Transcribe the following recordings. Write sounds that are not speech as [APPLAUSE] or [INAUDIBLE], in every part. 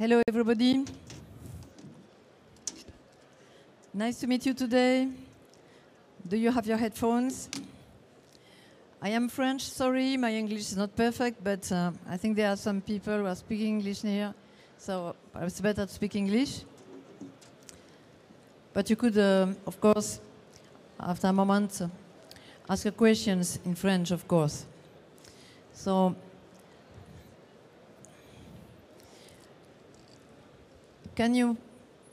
Hello, everybody. Nice to meet you today. Do you have your headphones? I am French, sorry, my English is not perfect, but uh, I think there are some people who are speaking English here, so it's better to speak English. But you could, uh, of course, after a moment, uh, ask questions in French, of course. So, can you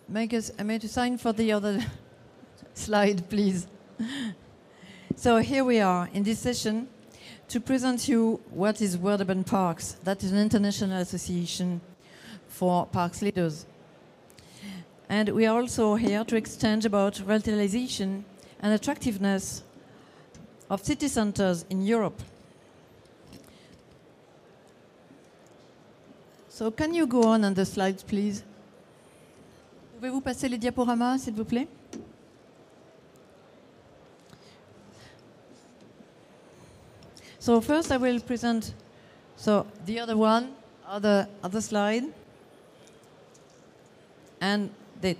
make us a sign for the other [LAUGHS] slide, please? [LAUGHS] so here we are in this session to present you what is World Urban Parks. That is an international association for parks leaders. And we are also here to exchange about revitalization and attractiveness of city centers in Europe. So can you go on on the slides, please? Pouvez-vous passer les diaporamas, s'il vous plaît? So first I will present so the other one, other other slide, and that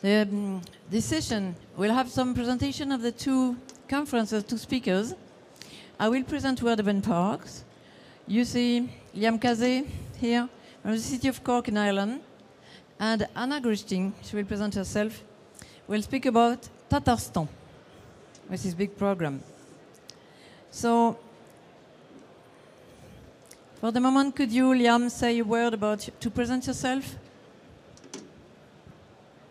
the, um, this session will have some presentation of the two conferences, two speakers. I will present World Urban Parks. You see Liam Kazé here from the city of Cork in Ireland, and Anna Grichting, she will present herself, will speak about Tatarstan, with this big program. So, for the moment, could you, Liam, say a word about to present yourself?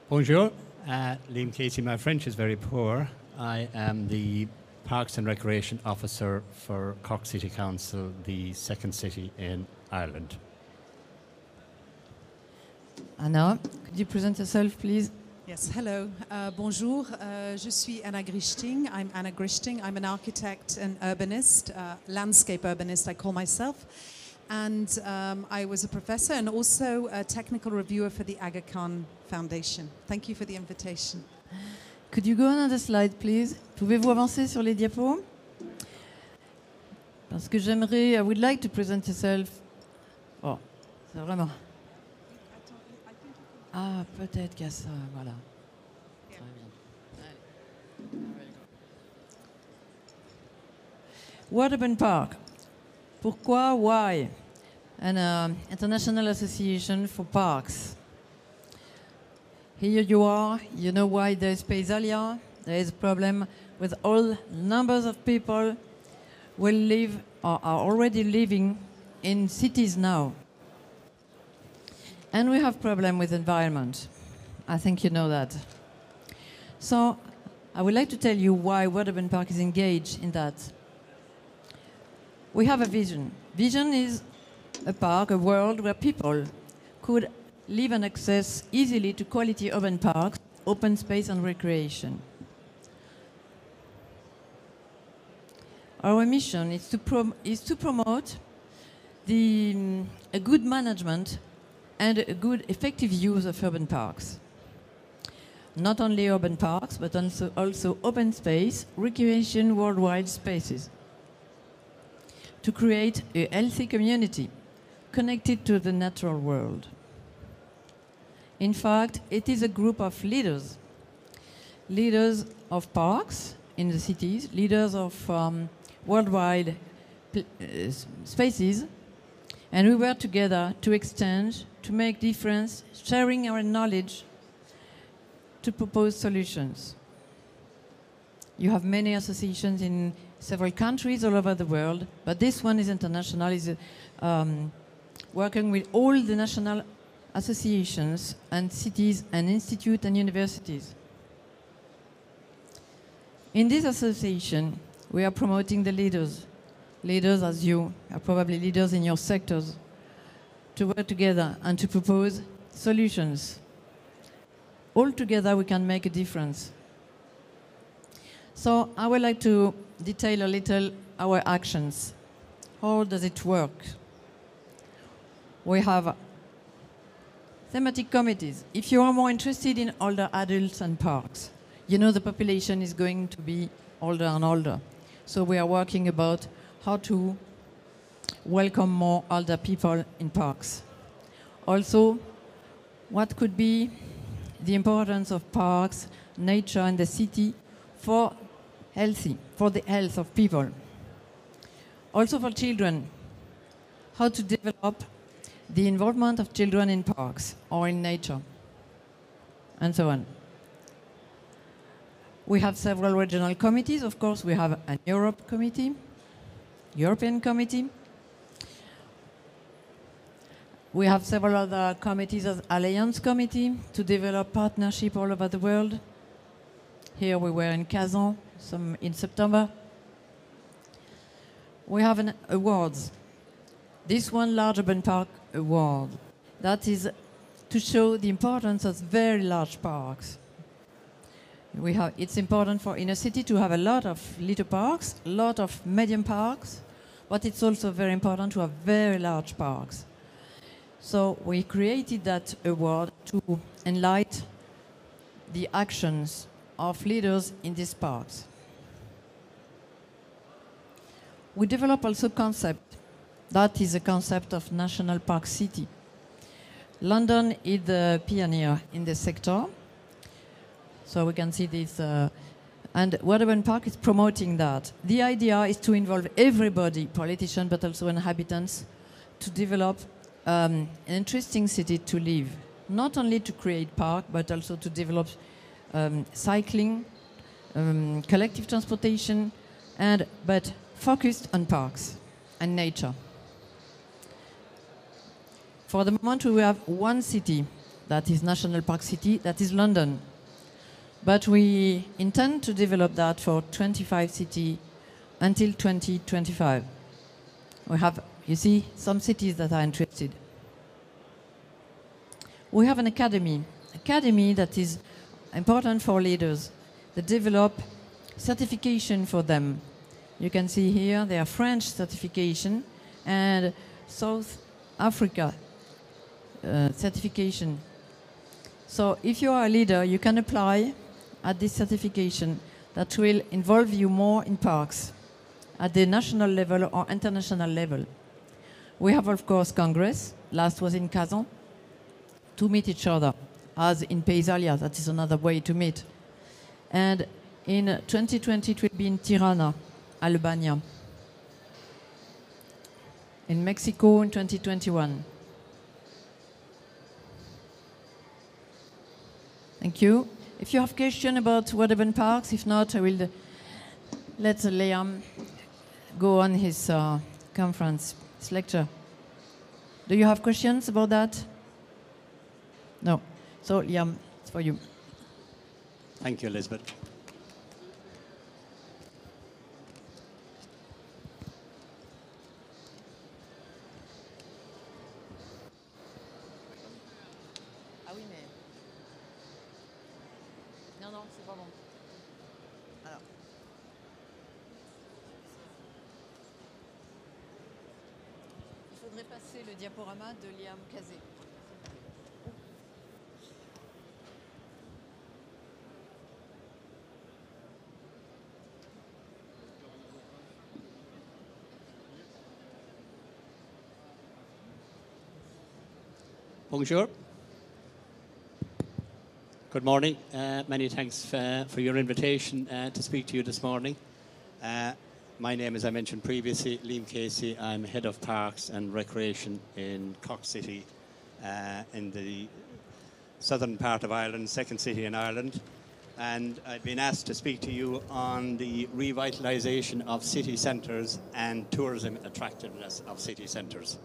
Bonjour, uh, Liam Casey. My French is very poor. I am the Parks and Recreation Officer for Cork City Council, the second city in Ireland. Anna, could you present yourself, please? Yes, hello. Uh, bonjour. Uh, je suis Anna Grichting. I'm Anna Grichting. I'm an architect and urbanist, uh, landscape urbanist, I call myself. And um, I was a professor and also a technical reviewer for the Aga Khan Foundation. Thank you for the invitation. Could you go on the slide, please? Pouvez-vous avancer sur les diapos? Parce que j'aimerais, I would like to present yourself. Oh, c'est vraiment. Ah, peut-être a ça, voilà. Très bien. Park. Pourquoi? Why? An uh, international association for parks. Here you are. You know why there is Paysalia. There is a problem with all numbers of people will live or are already living in cities now. And we have problem with environment. I think you know that. So I would like to tell you why Urban Park is engaged in that. We have a vision. Vision is a park, a world where people could live and access easily to quality urban parks, open space and recreation. Our mission is to, is to promote the, um, a good management and a good effective use of urban parks. Not only urban parks, but also, also open space, recreation worldwide spaces. To create a healthy community connected to the natural world. In fact, it is a group of leaders. Leaders of parks in the cities, leaders of um, worldwide uh, spaces, and we were together to exchange, to make difference, sharing our knowledge, to propose solutions. You have many associations in several countries all over the world, but this one is international, is um, working with all the national associations and cities and institutes and universities. In this association, we are promoting the leaders. Leaders as you are probably leaders in your sectors to work together and to propose solutions. All together we can make a difference. So I would like to detail a little our actions. How does it work? We have thematic committees. If you are more interested in older adults and parks, you know the population is going to be older and older. So we are working about how to welcome more older people in parks. Also, what could be the importance of parks, nature, and the city for healthy, for the health of people. Also for children, how to develop the involvement of children in parks or in nature, and so on. We have several regional committees. Of course, we have an Europe committee, European committee. We have several other committees as Alliance Committee to develop partnership all over the world. Here we were in Kazan some in September. We have an awards. This one large urban park award. That is to show the importance of very large parks. We have, it's important for inner city to have a lot of little parks, a lot of medium parks, but it's also very important to have very large parks. So we created that award to enlighten the actions of leaders in these parks. We develop also concept. That is a concept of national park city. London is the pioneer in the sector. So we can see this. Uh, and World Urban Park is promoting that. The idea is to involve everybody, politicians, but also inhabitants, to develop um, an interesting city to live. Not only to create park, but also to develop um, cycling, um, collective transportation, and but focused on parks and nature. For the moment, we have one city that is National Park City, that is London. But we intend to develop that for 25 cities until 2025. We have, you see, some cities that are interested. We have an academy, academy that is important for leaders that develop certification for them. You can see here they are French certification and South Africa uh, certification. So if you are a leader, you can apply at this certification that will involve you more in parks at the national level or international level. We have, of course, Congress. Last was in Kazan to meet each other, as in Paysalia. That is another way to meet. And in 2020, it will be in Tirana, Albania. In Mexico in 2021. Thank you. If you have questions about World Urban Parks, if not, I will uh, let Liam go on his uh, conference, his lecture. Do you have questions about that? No. So, Liam, it's for you. Thank you, Elizabeth. Ah oui, mais. Non, non, c'est pas bon. Alors. Faudrait passer le diaporama de Liam Casey. Bonjour. Good morning. Uh, many thanks uh, for your invitation uh, to speak to you this morning. Uh, my name, as I mentioned previously, Liam Casey. I'm head of parks and recreation in Cork City, uh, in the southern part of Ireland, second city in Ireland. And I've been asked to speak to you on the revitalisation of city centres and tourism attractiveness of city centres.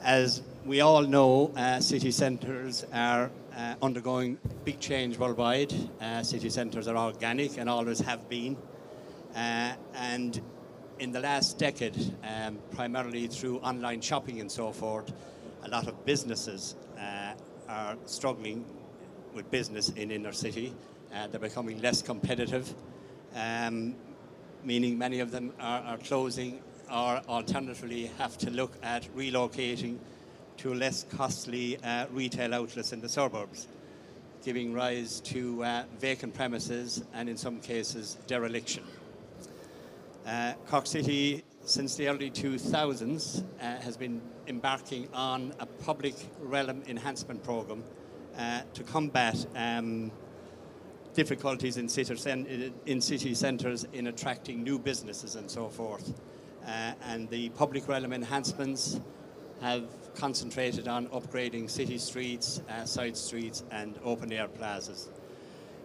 As we all know, uh, city centres are uh, undergoing big change worldwide. Uh, city centres are organic and always have been. Uh, and in the last decade, um, primarily through online shopping and so forth, a lot of businesses uh, are struggling with business in inner city. Uh, they're becoming less competitive, um, meaning many of them are, are closing or alternatively have to look at relocating to less costly uh, retail outlets in the suburbs, giving rise to uh, vacant premises and in some cases dereliction. Uh, Cork City since the early 2000s, uh, has been embarking on a public realm enhancement program uh, to combat um, difficulties in city, in city centres in attracting new businesses and so forth. Uh, and the public realm enhancements have concentrated on upgrading city streets, uh, side streets, and open air plazas.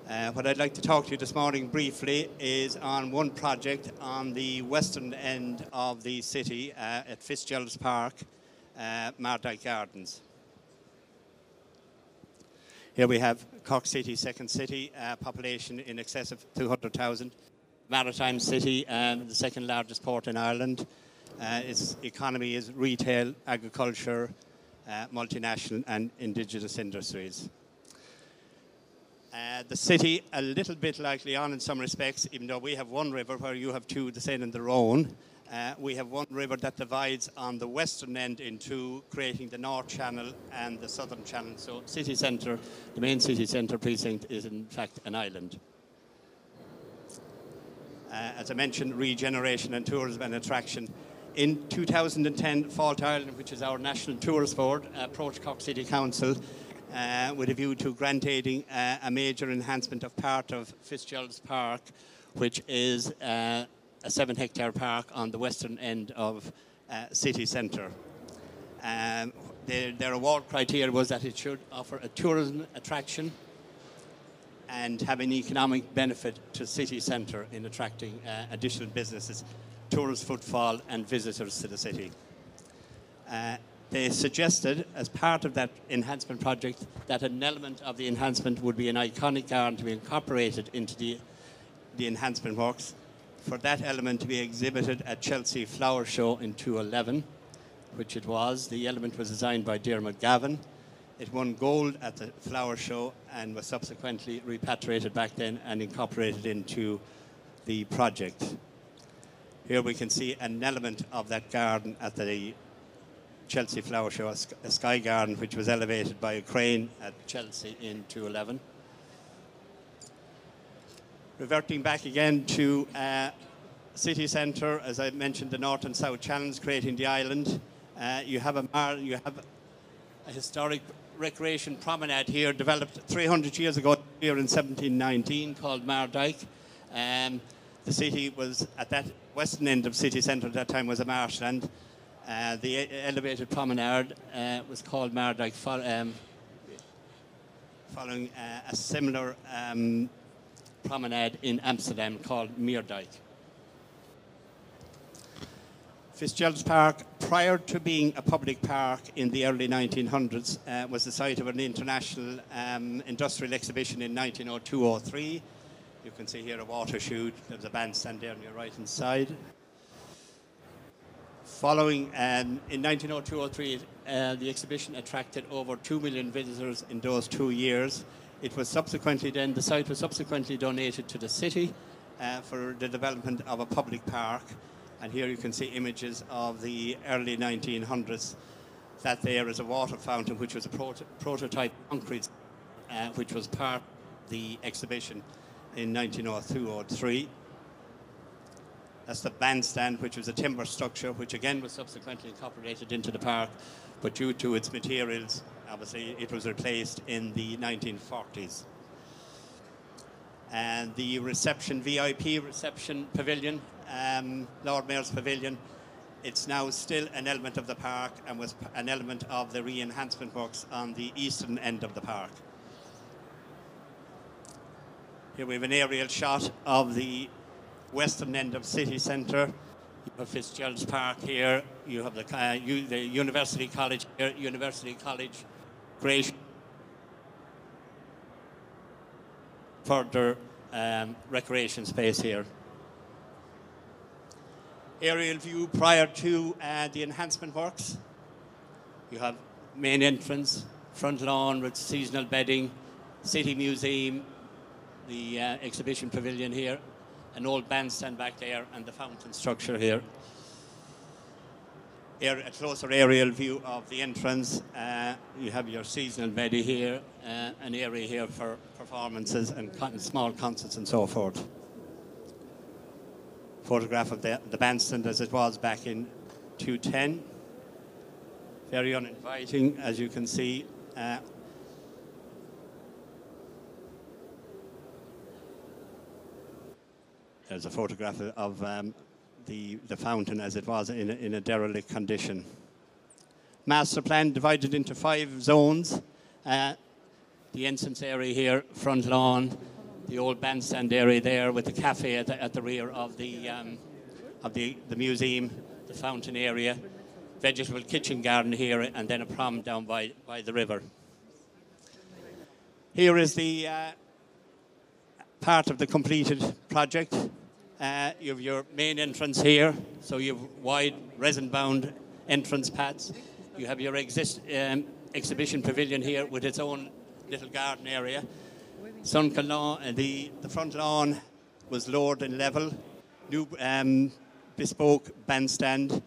Uh, what I'd like to talk to you this morning briefly is on one project on the western end of the city uh, at Fitzgerald's Park, uh, Mardyke Gardens. Here we have Cork City, second city, uh, population in excess of 200,000. Maritime city, and the second largest port in Ireland. Uh, its economy is retail, agriculture, uh, multinational, and indigenous industries. Uh, the city, a little bit like Lyon in some respects, even though we have one river where you have two, the Saône and the Rhone. Uh, we have one river that divides on the western end into creating the North Channel and the Southern Channel. So, city centre, the main city centre precinct, is in fact an island. Uh, as I mentioned, regeneration and tourism and attraction. In 2010, Fáilte Ireland, which is our national tourist board, approached Cork City Council uh, with a view to granting uh, a major enhancement of part of Fitzgerald's Park, which is uh, a seven hectare park on the western end of uh, city centre. Um, their, their award criteria was that it should offer a tourism attraction and have an economic benefit to city centre in attracting uh, additional businesses, tourist footfall and visitors to the city. They suggested, as part of that enhancement project, that an element of the enhancement would be an iconic garden to be incorporated into the, the enhancement works. For that element to be exhibited at Chelsea Flower Show in 2011, which it was. The element was designed by Diarmuid Gavin. It won gold at the flower show and was subsequently repatriated back then and incorporated into the project. Here we can see an element of that garden at the Chelsea Flower Show, a, sky garden which was elevated by a crane at Chelsea in 2011. Reverting back again to uh, city centre, as I mentioned, the north and south channels creating the island. Uh, you have a mar- you have a historic recreation promenade here developed 300 years ago here in 1719 called Mardyke. Um, the city was at that western end of city centre at that time was a marshland. Uh, the elevated promenade uh, was called Mardyke, fol- um, following uh, a similar um, promenade in Amsterdam called Meerdijk. Fitzgerald's Park, prior to being a public park in the early 1900s, uh, was the site of an international um, industrial exhibition in 1902-03. You can see here a water chute. There's a bandstand there on your right hand side. Following um, in 1902 or 3, uh, the exhibition attracted over 2 million visitors in those two years. It was subsequently then, the site was subsequently donated to the city uh, for the development of a public park. And here you can see images of the early 1900s. That there is a water fountain, which was a proto- prototype concrete, uh, which was part of the exhibition in 1902-03. That's the bandstand, which was a timber structure, which again was subsequently incorporated into the park, but due to its materials, obviously it was replaced in the 1940s. And the reception, VIP reception pavilion, um, Lord Mayor's Pavilion, it's now still an element of the park and was an element of the re-enhancement works on the eastern end of the park. Here we have an aerial shot of the western end of city centre. You have Fitzgerald's Park here. You have the, uh, the University College here. University College, great further um, recreation space here. Aerial view prior to uh, the enhancement works. You have main entrance, front lawn with seasonal bedding, city museum, the uh, exhibition pavilion here, an old bandstand back there, and the fountain structure here. Here, a closer aerial view of the entrance. Uh, you have your seasonal bedding here, uh, an area here for performances and con- small concerts and so forth. photograph of the, the bandstand as it was back in 210. Very uninviting, as you can see. Uh, there's a photograph of um, the, the fountain as it was in a, in a derelict condition. Master plan divided into five zones. Uh, the entrance area here, front lawn, the old bandstand area there with the cafe at the, at the rear of the, um, of the, the museum, the fountain area, vegetable kitchen garden here, and then a prom down by, by the river. Here is the uh, part of the completed project. Uh, you have your main entrance here, so you have wide resin-bound entrance paths. You have your exist, um, exhibition pavilion here with its own little garden area. Sunken lawn, uh, the, the front lawn was lowered in level. New um, bespoke bandstand,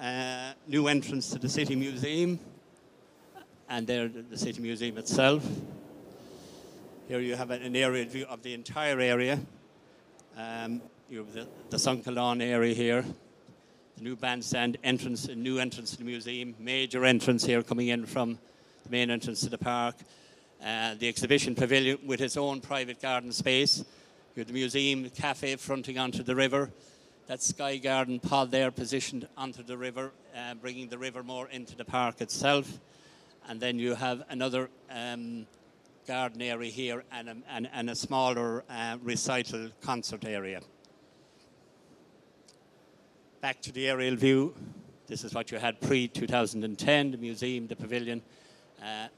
uh, new entrance to the City Museum, and there the City Museum itself. Here you have an aerial view of the entire area. Um, you have the, the sunken lawn area here, the new bandstand entrance, a new entrance to the museum, major entrance here coming in from the main entrance to the park. Uh, the exhibition pavilion with its own private garden space. You have the museum cafe fronting onto the river. That sky garden pod there positioned onto the river, uh, bringing the river more into the park itself. And then you have another um, garden area here and a, and, and a smaller uh, recital concert area. Back to the aerial view. This is what you had pre 2010 the museum, the pavilion. Uh,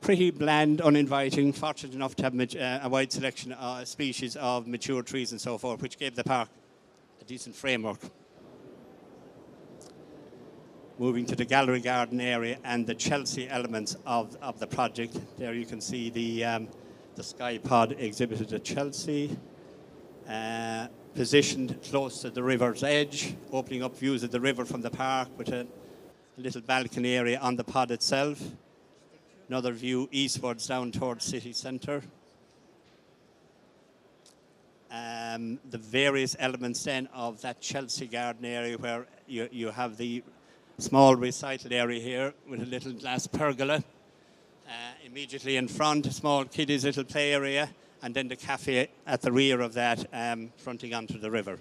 pretty bland, uninviting, fortunate enough to have uh, a wide selection of species of mature trees and so forth, which gave the park a decent framework. Moving to the gallery garden area and the Chelsea elements of, of the project. There you can see the, um, the Sky Pod exhibited at Chelsea. Uh, positioned close to the river's edge, opening up views of the river from the park with a, little balcony area on the pod itself. Another view eastwards down towards city centre. Um, the various elements then of that Chelsea garden area where you, you have the small recital area here with a little glass pergola. Uh, immediately in front, a small kiddies little play area, and then the cafe at the rear of that, um, fronting onto the river.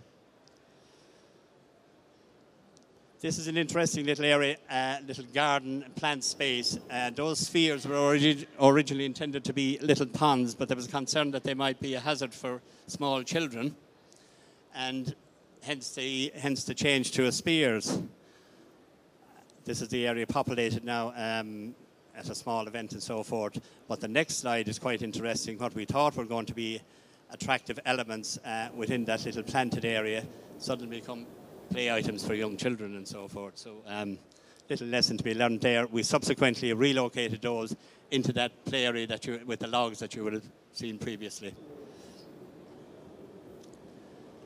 This is an interesting little area, uh, little garden plant space. Uh, those spheres were origi- originally intended to be little ponds, but there was concern that they might be a hazard for small children, and hence the, hence the change to a spheres. This is the area populated now um, at a small event and so forth. But the next slide is quite interesting. What we thought were going to be attractive elements uh, within that little planted area suddenly become play items for young children and so forth. So, um, little lesson to be learned there. We subsequently relocated those into that play area that you, with the logs that you would have seen previously.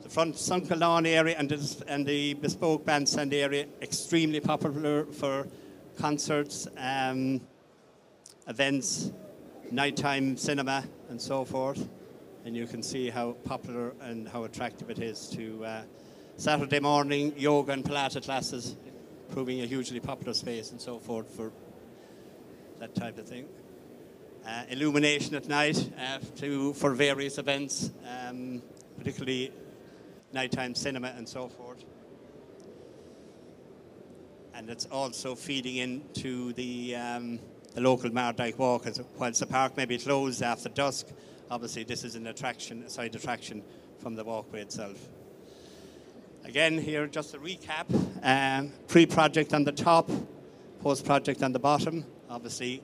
The front sunken lawn area and the, and the bespoke bandstand area extremely popular for concerts, um, events, nighttime cinema, and so forth. And you can see how popular and how attractive it is to. Uh, Saturday morning yoga and Pilates classes, proving a hugely popular space and so forth for that type of thing. Uh, illumination at night uh, to, for various events, um, particularly nighttime cinema and so forth. And it's also feeding into the, um, the local Mardyke Walk. As, whilst the park may be closed after dusk, obviously this is an attraction, a side attraction from the walkway itself. Again, here just a recap. Um, pre-project on the top, post-project on the bottom. Obviously,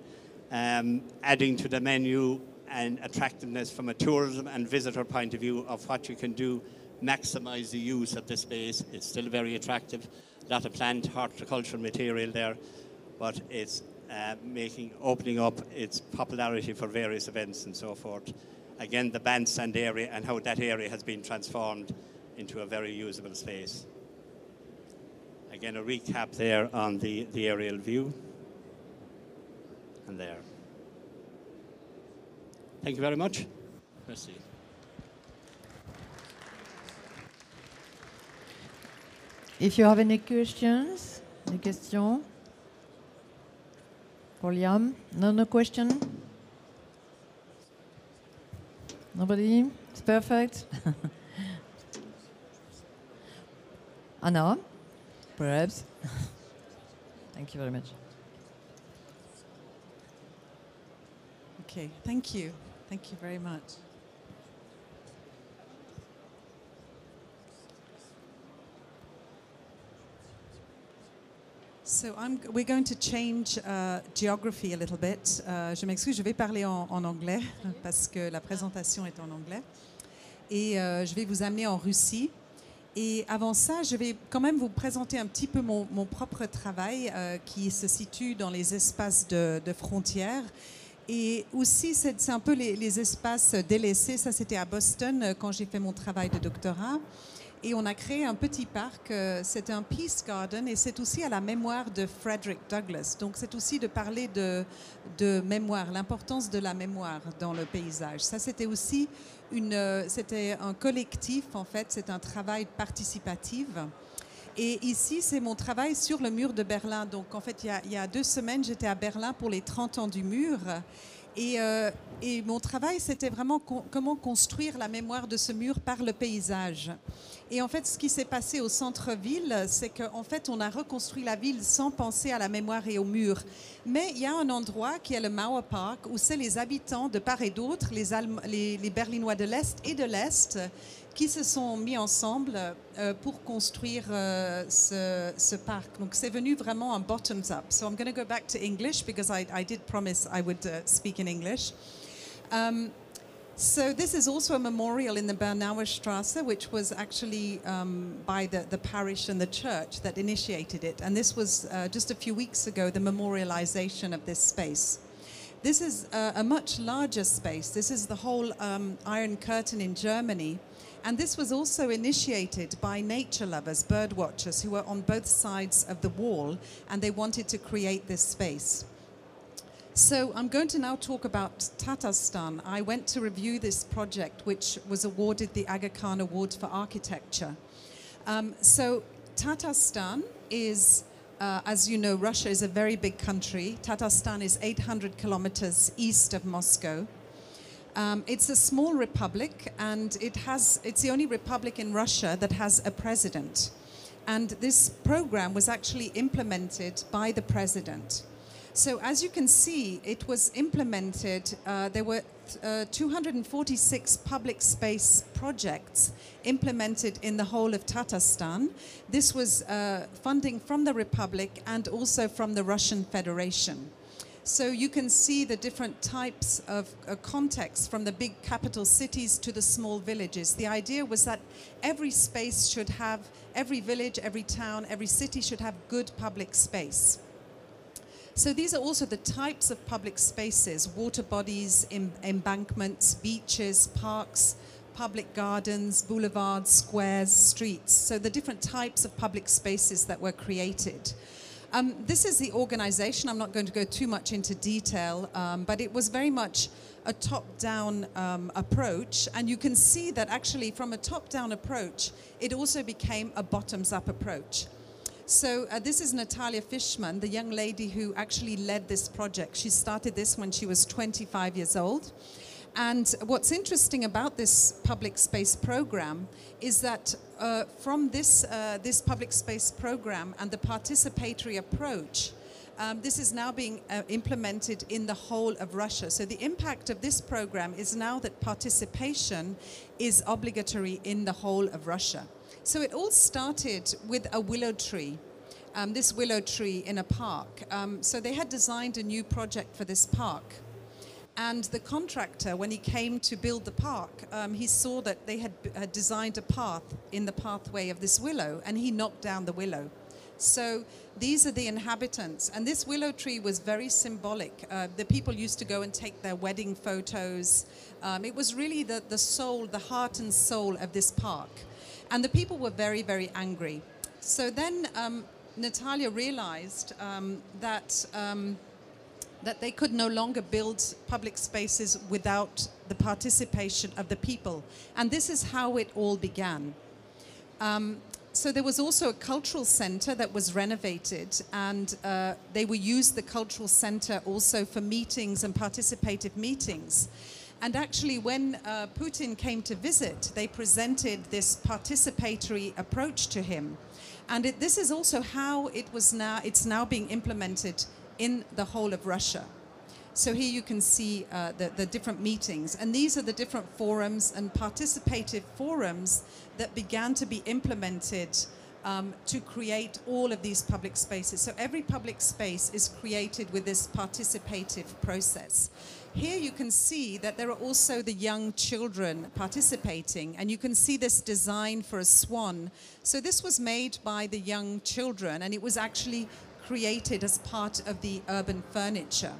um, adding to the menu and attractiveness from a tourism and visitor point of view of what you can do, maximize the use of the space. It's still very attractive. A lot of plant horticultural material there, but it's uh, making opening up its popularity for various events and so forth. Again, the bandstand area and how that area has been transformed into a very usable space. Again, a recap there on the, the aerial view. And there. Thank you very much. Merci. If you have any questions, any questions for Liam? No, no question? Nobody? It's perfect. [LAUGHS] Anna, perhaps. [LAUGHS] Thank you very much. Okay, thank you. Thank you very much. So I'm, we're going to change uh, geography a little bit. Euh, je m'excuse, je vais parler en, en anglais parce que la présentation est en anglais. Et euh, je vais vous amener en Russie. Et avant ça, je vais quand même vous présenter un petit peu mon, mon propre travail euh, qui se situe dans les espaces de, de frontières. Et aussi, c'est un peu les, les espaces délaissés. Ça, c'était à Boston euh, quand j'ai fait mon travail de doctorat. Et on a créé un petit parc, euh, c'est un Peace Garden et c'est aussi à la mémoire de Frederick Douglass. Donc c'est aussi de parler de, de mémoire, l'importance de la mémoire dans le paysage. Ça c'était aussi une, euh, c'était un collectif en fait, c'est un travail participatif. Et ici, c'est mon travail sur le mur de Berlin. Donc, en fait, il y a, il y a deux semaines, j'étais à Berlin pour les 30 ans du mur. Et, euh, et mon travail, c'était vraiment co- comment construire la mémoire de ce mur par le paysage. Et en fait, ce qui s'est passé au centre-ville, c'est qu'en fait, on a reconstruit la ville sans penser à la mémoire et au mur. Mais il y a un endroit qui est le Mauer Park, où c'est les habitants de part et d'autre, les, les Berlinois de l'Est et de l'Est, qui se sont mis ensemble euh, pour construire euh, ce, ce parc. Donc c'est venu vraiment en bottoms up. So I'm going to go back to English because I, I did promise I would uh, speak in English. Um, so this is also a memorial in the Bernauer Straße, which was actually um, by the, the parish and the church that initiated it. And this was uh, just a few weeks ago, the memorialization of this space. This is uh, a much larger space. This is the whole um, Iron Curtain in Germany. And this was also initiated by nature lovers, bird watchers, who were on both sides of the wall, and they wanted to create this space. So I'm going to now talk about Tatarstan. I went to review this project, which was awarded the Aga Khan Award for Architecture. Um, so Tatarstan is, uh, as you know, Russia is a very big country. Tatarstan is 800 kilometers east of Moscow. Um, it's a small republic, and it has, it's the only republic in Russia that has a president. And this program was actually implemented by the president. So, as you can see, it was implemented. Uh, there were uh, 246 public space projects implemented in the whole of Tatarstan. This was uh, funding from the Republic and also from the Russian Federation. So you can see the different types of uh, contexts from the big capital cities to the small villages. The idea was that every space should have, every village, every town, every city should have good public space. So these are also the types of public spaces water bodies, em- embankments, beaches, parks, public gardens, boulevards, squares, streets. So the different types of public spaces that were created. Um, this is the organization. I'm not going to go too much into detail, um, but it was very much a top down um, approach. And you can see that actually, from a top down approach, it also became a bottoms up approach. So uh, this is Natalia Fishman, the young lady who actually led this project. She started this when she was 25 years old. And what's interesting about this public space program is that uh, from this, uh, this public space program and the participatory approach, um, this is now being uh, implemented in the whole of Russia. So the impact of this program is now that participation is obligatory in the whole of Russia. So it all started with a willow tree. Um, this willow tree in a park. Um, so they had designed a new project for this park. And the contractor, when he came to build the park, um, he saw that they had, designed a path in the pathway of this willow, and he knocked down the willow. So these are the inhabitants. And this willow tree was very symbolic. Uh, the people used to go and take their wedding photos. Um, it was really the, the soul, the heart and soul of this park. And the people were very, very angry. So then um, Natalia realized um, that. That they could no longer build public spaces without the participation of the people. And this is how it all began. Um, so there was also a cultural center that was renovated, and uh, they were used the cultural center also for meetings and participative meetings. And actually, when uh, Putin came to visit, they presented this participatory approach to him, and it, this is also how it was now. It's now being implemented in the whole of Russia. So here you can see uh, the, the different meetings, and these are the different forums and participative forums that began to be implemented um, to create all of these public spaces. So every public space is created with this participative process. Here you can see that there are also the young children participating, and you can see this design for a swan. So this was made by the young children, and it was actually created as part of the urban furniture.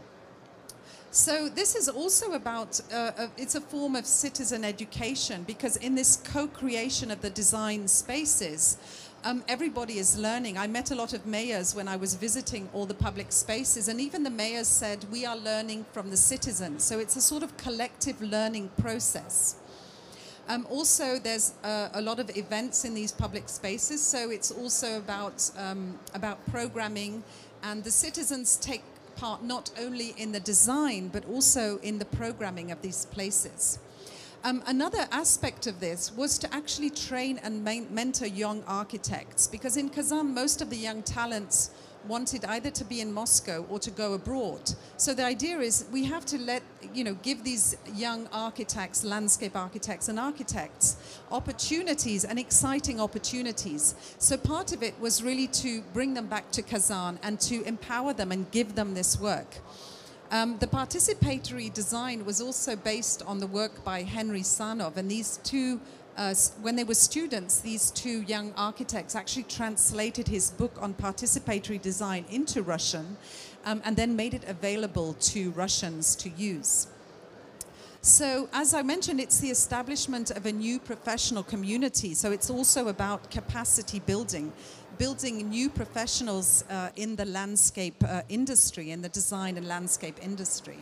So this is also about, uh, uh, it's a form of citizen education because in this co-creation of the design spaces, um, everybody is learning. I met a lot of mayors when I was visiting all the public spaces and even the mayors said, we are learning from the citizens. So it's a sort of collective learning process. Um, also, there's uh, a lot of events in these public spaces, so it's also about, um, about programming and the citizens take part not only in the design but also in the programming of these places. Um, another aspect of this was to actually train and mentor young architects because in Kazan most of the young talents wanted either to be in Moscow or to go abroad. So the idea is we have to let, you know, give these young architects, landscape architects and architects opportunities and exciting opportunities. So part of it was really to bring them back to Kazan and to empower them and give them this work. Um, the participatory design was also based on the work by Henry Sanoff, and these two uh, when they were students, these two young architects actually translated his book on participatory design into Russian um, and then made it available to Russians to use. So, as I mentioned, it's the establishment of a new professional community. So, it's also about capacity building, building new professionals uh, in the landscape uh, industry, in the design and landscape industry.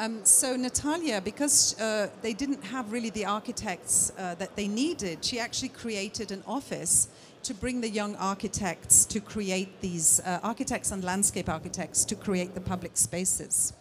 Um, so Natalia, because uh, they didn't have really the architects uh, that they needed, she actually created an office to bring the young architects to create these uh, architects and landscape architects to create the public spaces.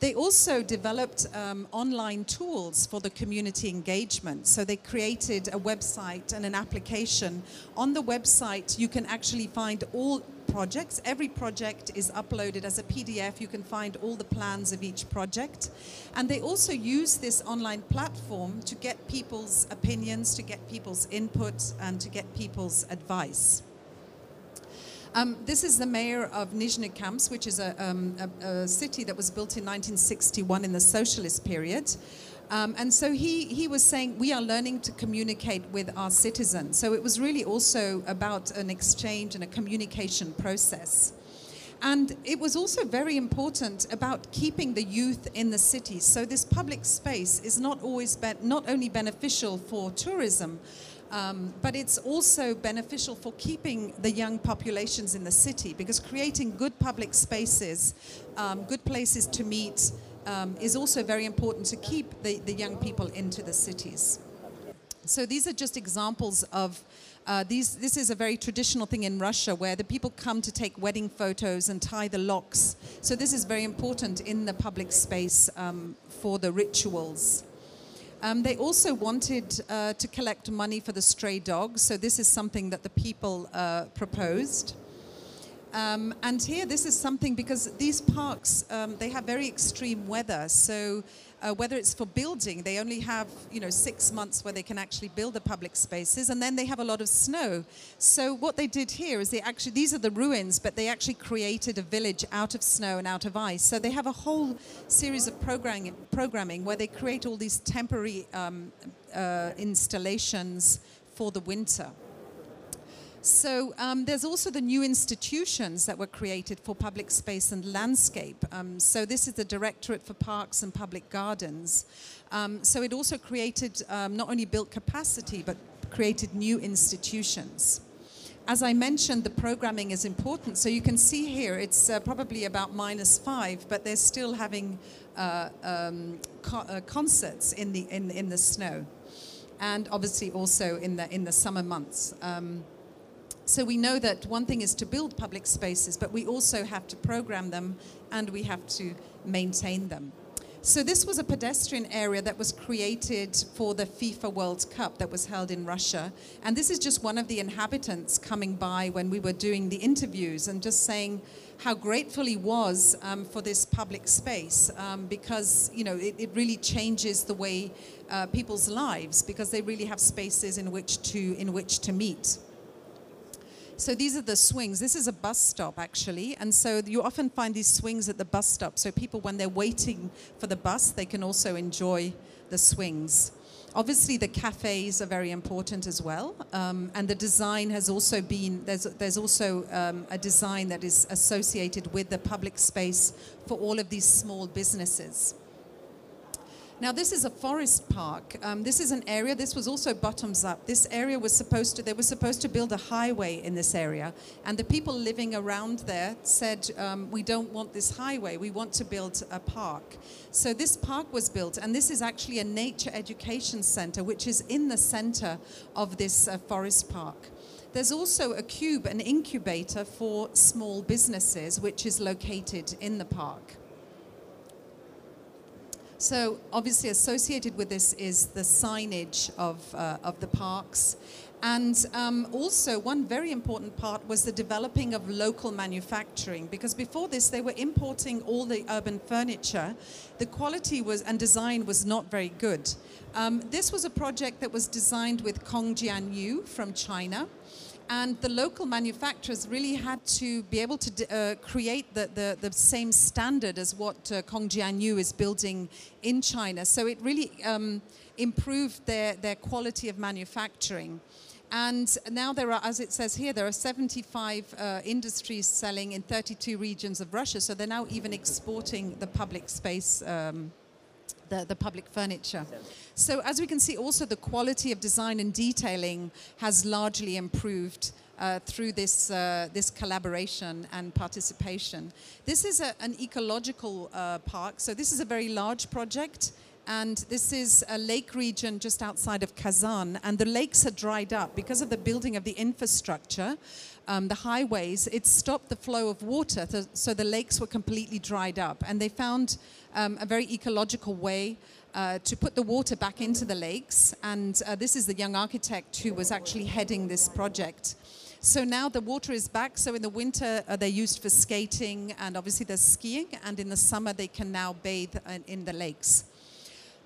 They also developed um, online tools for the community engagement. So they created a website and an application. On the website, you can actually find all projects. Every project is uploaded as a PDF. You can find all the plans of each project. And they also use this online platform to get people's opinions, to get people's input, and to get people's advice. Um, this is the mayor of Nizhnekamsk, which is a, um, a, a, city that was built in 1961 in the socialist period. Um, and so he, he was saying, we are learning to communicate with our citizens. So it was really also about an exchange and a communication process. And it was also very important about keeping the youth in the cities. So this public space is not always not only beneficial for tourism, um, but it's also beneficial for keeping the young populations in the city because creating good public spaces, um, good places to meet, um, is also very important to keep the, the young people into the cities. So these are just examples of uh, these, this is a very traditional thing in Russia where the people come to take wedding photos and tie the locks. So this is very important in the public space um, for the rituals. Um, they also wanted uh, to collect money for the stray dogs, so this is something that the people uh, proposed. Um, and here, this is something because these parks um, they have very extreme weather. So uh, whether it's for building, they only have you know six months where they can actually build the public spaces, and then they have a lot of snow. So what they did here is they actually these are the ruins, but they actually created a village out of snow and out of ice. So they have a whole series of programming programming where they create all these temporary um, uh, installations for the winter. So um, there's also the new institutions that were created for public space and landscape. Um, so this is the Directorate for Parks and Public Gardens. Um, so it also created, um, not only built capacity, but created new institutions. As I mentioned, the programming is important. So you can see here, it's uh, probably about minus five, but they're still having uh, um, co uh, concerts in the, in, in the snow. and obviously also in the, in the summer months. So we know that one thing is to build public spaces, but we also have to program them and we have to maintain them. So this was a pedestrian area that was created for the FIFA World Cup that was held in Russia. And this is just one of the inhabitants coming by when we were doing the interviews and just saying how grateful he was um, for this public space um, because, you know, it, it, really changes the way uh, people's lives because they really have spaces in which to, in which to meet. So these are the swings. This is a bus stop, actually. And so you often find these swings at the bus stop. So people, when they're waiting for the bus, they can also enjoy the swings. Obviously, the cafes are very important as well. Um, and the design has also been, there's, there's also um, a design that is associated with the public space for all of these small businesses. Now, this is a forest park. Um, this is an area, this was also bottoms up. This area was supposed to, they were supposed to build a highway in this area. And the people living around there said, um, we don't want this highway, we want to build a park. So this park was built, and this is actually a nature education center, which is in the center of this uh, forest park. There's also a cube, an incubator for small businesses, which is located in the park. So obviously associated with this is the signage of, uh, of the parks. And um, also, one very important part was the developing of local manufacturing, because before this, they were importing all the urban furniture. The quality was and design was not very good. Um, this was a project that was designed with Kongjian Yu from China and the local manufacturers really had to be able to uh, create the, the, the, same standard as what uh, is building in China. So it really um, improved their, their quality of manufacturing. And now there are, as it says here, there are 75 uh, industries selling in 32 regions of Russia. So they're now even exporting the public space um, the, the public furniture. So as we can see, also the quality of design and detailing has largely improved uh, through this, uh, this collaboration and participation. This is a, an ecological uh, park, so this is a very large project and this is a lake region just outside of Kazan, and the lakes are dried up because of the building of the infrastructure, um, the highways. It stopped the flow of water, so the lakes were completely dried up, and they found um, a very ecological way uh, to put the water back into the lakes. And uh, this is the young architect who was actually heading this project. So now the water is back. So in the winter, uh, they're used for skating and obviously there's skiing. And in the summer, they can now bathe in the lakes.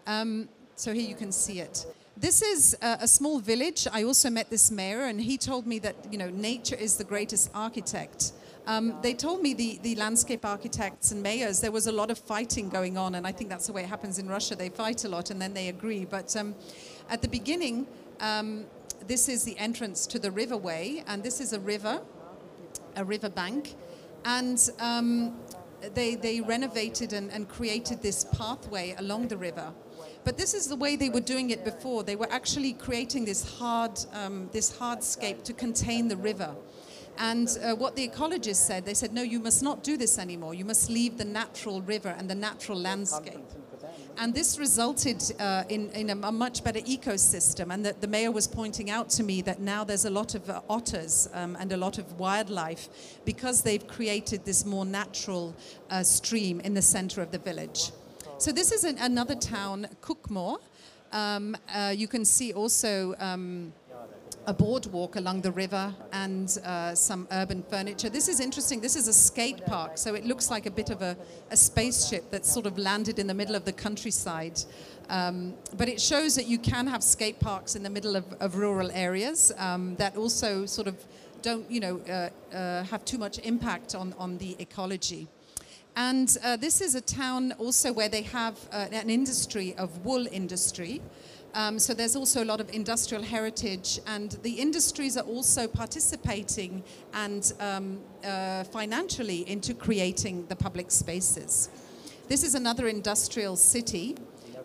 Um, so here you can see it. This is a, small village. I also met this mayor, and he told me that you know nature is the greatest architect. Um, they told me, the, the landscape architects and mayors, there was a lot of fighting going on, and I think that's the way it happens in Russia. They fight a lot and then they agree. But um, at the beginning, um, this is the entrance to the riverway, and this is a river, a river bank. And um, they, they renovated and, and created this pathway along the river. But this is the way they were doing it before. They were actually creating this hard, um, this hardscape to contain the river. And uh, what the ecologists said, they said, no, you must not do this anymore. You must leave the natural river and the natural landscape. And this resulted uh, in, in a, much better ecosystem. And the, the, mayor was pointing out to me that now there's a lot of uh, otters um, and a lot of wildlife because they've created this more natural uh, stream in the center of the village. So this is an, another town, Kukmor. Um, uh, you can see also um, a boardwalk along the river and uh, some urban furniture. This is interesting. This is a skate park, so it looks like a bit of a, a spaceship that's sort of landed in the middle of the countryside. Um, but it shows that you can have skate parks in the middle of, of rural areas um, that also sort of don't, you know, uh, uh, have too much impact on, on the ecology. And uh, this is a town also where they have uh, an industry of wool industry. Um, so there's also a lot of industrial heritage, and the industries are also participating and um, uh, financially into creating the public spaces. This is another industrial city,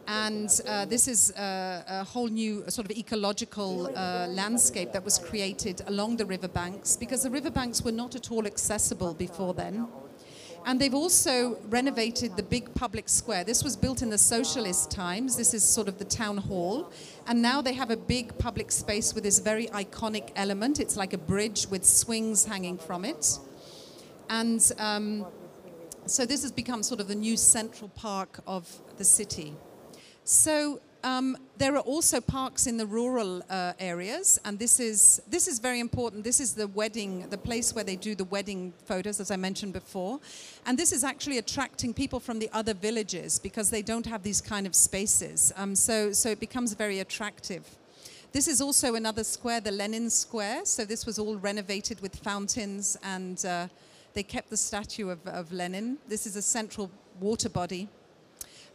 and uh, this is a, a, whole new sort of ecological uh, landscape that was created along the riverbanks because the riverbanks were not at all accessible before then. And they've also renovated the big public square. This was built in the socialist times. This is sort of the town hall. And now they have a big public space with this very iconic element. It's like a bridge with swings hanging from it. And um, so this has become sort of the new central park of the city. So um, there are also parks in the rural uh, areas, and this is this is very important. This is the wedding, the place where they do the wedding photos, as I mentioned before, and this is actually attracting people from the other villages because they don't have these kind of spaces. Um, so so it becomes very attractive. This is also another square, the Lenin Square. So this was all renovated with fountains, and uh, they kept the statue of, of Lenin. This is a central water body.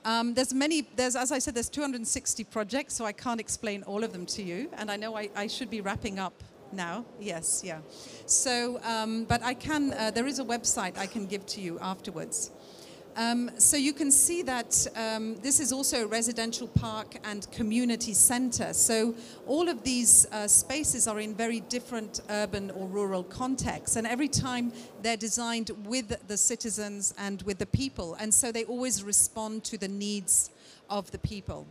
Um, there's many, there's, as I said, there's 260 projects, so I can't explain all of them to you. And I know I, I should be wrapping up now. Yes, yeah. So, um, but I can, uh, there is a website I can give to you afterwards. Um, so you can see that um, this is also a residential park and community center. So all of these uh, spaces are in very different urban or rural contexts, and every time they're designed with the citizens and with the people, and so they always respond to the needs of the people.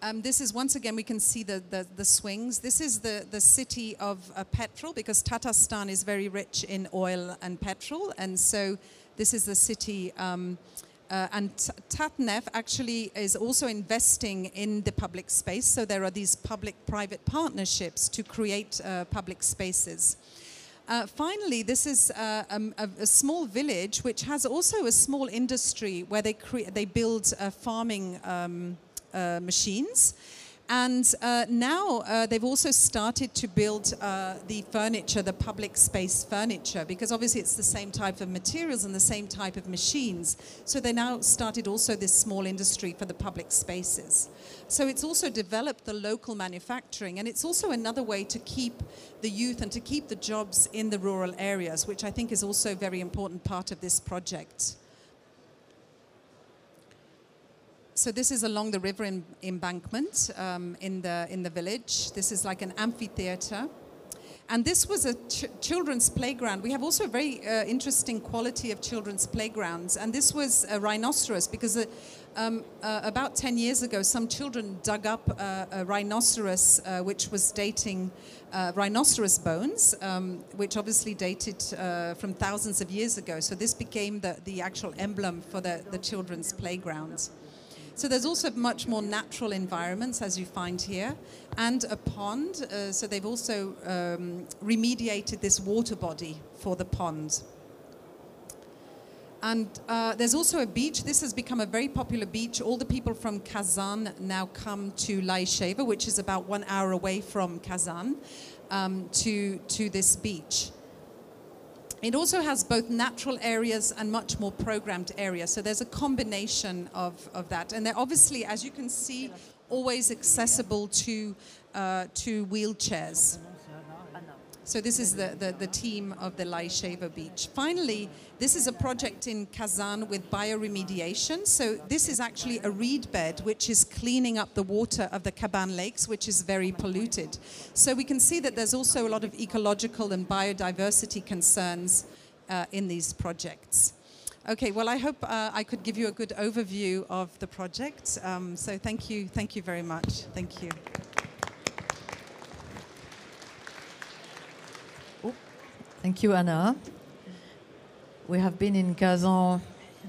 Um, this is once again we can see the, the, the, swings. This is the, the city of uh, petrol because Tatarstan is very rich in oil and petrol, and so this is the city. Um, uh, and Tatneft actually is also investing in the public space. So there are these public-private partnerships to create uh, public spaces. Uh, finally, this is uh, um, a, a, small village which has also a small industry where they, they build uh, farming um, uh, machines. And uh, now uh, they've also started to build uh, the furniture, the public space furniture, because obviously it's the same type of materials and the same type of machines. So they now started also this small industry for the public spaces. So it's also developed the local manufacturing, and it's also another way to keep the youth and to keep the jobs in the rural areas, which I think is also a very important part of this project. So this is along the river in, embankment um, in, the, in the village. This is like an amphitheater. And this was a ch children's playground. We have also a very uh, interesting quality of children's playgrounds. And this was a rhinoceros because uh, um, uh, about 10 years ago, some children dug up uh, a rhinoceros uh, which was dating rhinoceros bones, um, which obviously dated from thousands of years ago. So this became the, the actual emblem for the, the children's playground. So there's also much more natural environments as you find here, and a pond. Uh, so they've also um, remediated this water body for the pond. And uh, there's also a beach. This has become a very popular beach. All the people from Kazan now come to Laisheva, which is about one hour away from Kazan, um, to, to this beach. It also has both natural areas and much more programmed areas. So there's a combination of, of that. And they're obviously, as you can see, always accessible to, uh, to wheelchairs. So this is the, the, the team of the Laisheva Beach. Finally, this is a project in Kazan with bioremediation. So this is actually a reed bed which is cleaning up the water of the Kaban lakes, which is very polluted. So we can see that there's also a lot of ecological and biodiversity concerns uh, in these projects. Okay, well, I hope uh, I could give you a good overview of the project. Um, so thank you, thank you very much. Thank you. Thank you, Anna. We have been in Kazan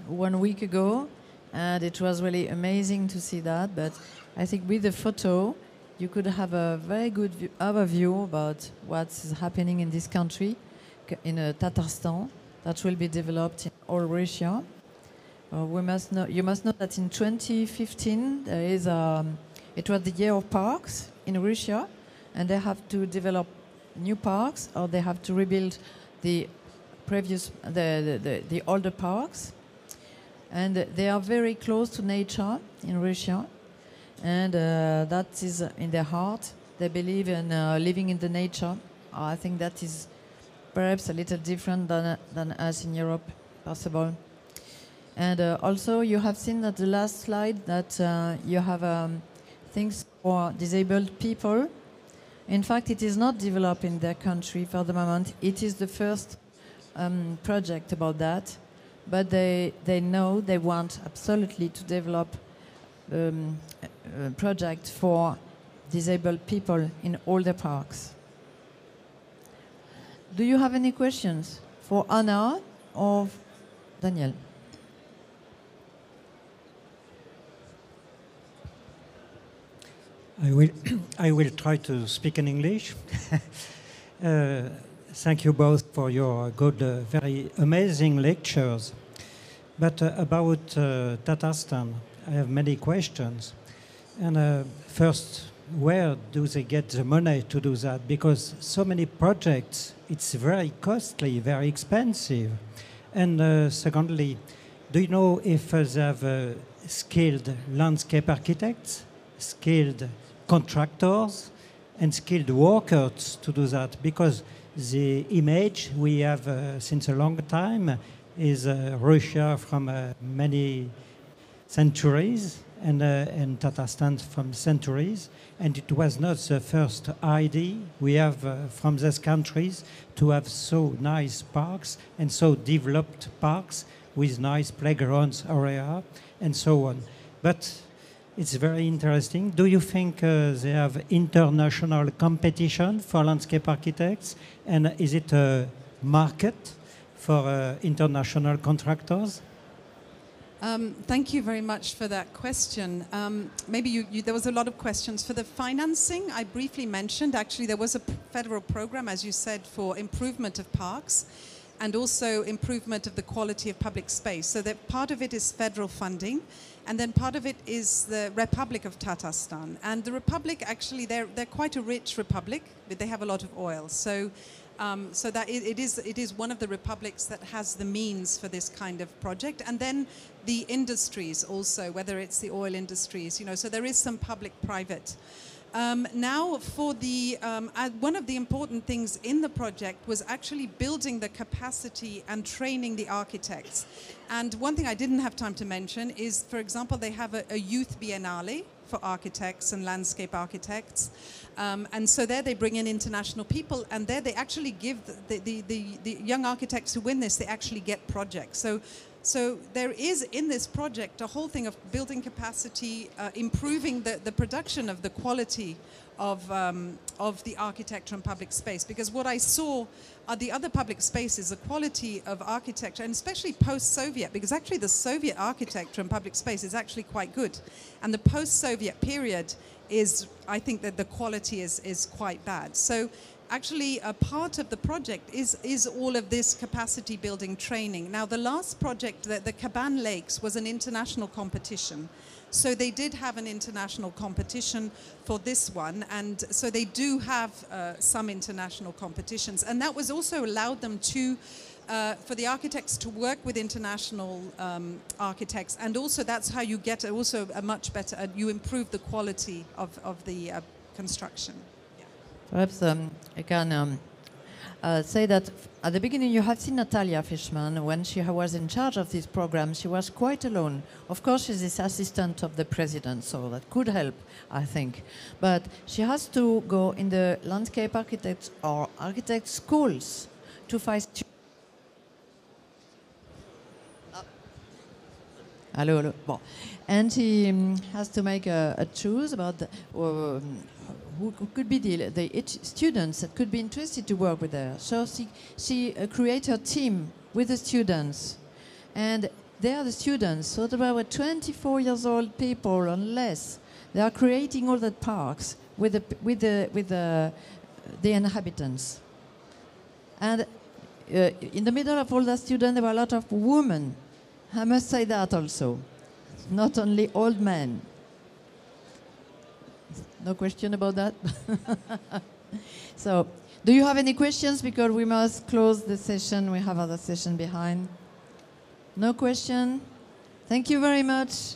one week ago, and it was really amazing to see that. But I think with the photo, you could have a very good view, overview about what's happening in this country, in uh, Tatarstan, that will be developed in all Russia. Uh, we must know, you must know that in 2015, there is, um, it was the year of parks in Russia, and they have to develop new parks or they have to rebuild the previous the, the, the, the older parks. And they are very close to nature in Russia. And uh, that is in their heart. They believe in uh, living in the nature. I think that is perhaps a little different than, than us in Europe possible. And uh, also you have seen at the last slide that uh, you have um, things for disabled people in fact, it is not developed in their country for the moment. It is the first um, project about that, but they, they know they want absolutely to develop um, a, project for disabled people in all the parks. Do you have any questions for Anna or Daniel? I will, [CLEARS THROAT] I will try to speak in English. [LAUGHS] uh, thank you both for your good, uh, very amazing lectures. But uh, about uh, Tatarstan, I have many questions. And uh, first, where do they get the money to do that? Because so many projects, it's very costly, very expensive. And uh, secondly, do you know if they have skilled landscape architects, skilled contractors, and skilled workers to do that? Because the image we have uh, since a long time is uh, Russia from uh, many centuries and, uh, and Tatarstan from centuries. And it was not the first idea we have uh, from these countries to have so nice parks and so developed parks with nice playgrounds area and so on. But it's very interesting. Do you think uh, they have international competition for landscape architects? And is it a market for uh, international contractors? Um, thank you very much for that question. Um, maybe you, you, there was a lot of questions for the financing. I briefly mentioned actually there was a federal program, as you said, for improvement of parks and also improvement of the quality of public space. So that part of it is federal funding, and then part of it is the Republic of Tatarstan. And the Republic actually they're they're quite a rich republic, but they have a lot of oil. So. Um, so that it, it is it is one of the republics that has the means for this kind of project, and then the industries also, whether it's the oil industries, you know. So there is some public-private. Um, now, for the um, uh, one of the important things in the project was actually building the capacity and training the architects. And one thing I didn't have time to mention is, for example, they have a, a youth biennale for architects and landscape architects. Um, and so there they bring in international people, and there they actually give the, the, the, the young architects who win this, they actually get projects. So so there is in this project a whole thing of building capacity, uh, improving the, the production of the quality of, um, of the architecture and public space. Because what I saw are the other public spaces, the quality of architecture, and especially post-Soviet, because actually the Soviet architecture and public space is actually quite good. And the post-Soviet period is, I think that the quality is, is quite bad. So actually a part of the project is, is all of this capacity building training. Now, the last project, the, the Kaban Lakes, was an international competition. So they did have an international competition for this one, and so they do have uh, some international competitions, and that was also allowed them to. Uh, for the architects to work with international um, architects, and also that's how you get also a much better, uh, you improve the quality of, of the uh, construction. Perhaps um, I can um, uh, say that at the beginning you have seen Natalia Fishman when she was in charge of this program. She was quite alone. Of course, she's this assistant of the president, so that could help, I think. But she has to go in the landscape architects or architect schools to find. Hello, hello. Bon. And he um, has to make a, a choose about the, um, who could be the, the students that could be interested to work with her. So she, she uh, create her team with the students. And they are the students, so there were 24 years old people or less. They are creating all the parks with the, with the, with the, the inhabitants. And uh, in the middle of all the students, there were a lot of women. I must say that also. Not only old men. No question about that? [LAUGHS] so, do you have any questions? Because we must close the session. We have other session behind. No question? Thank you very much.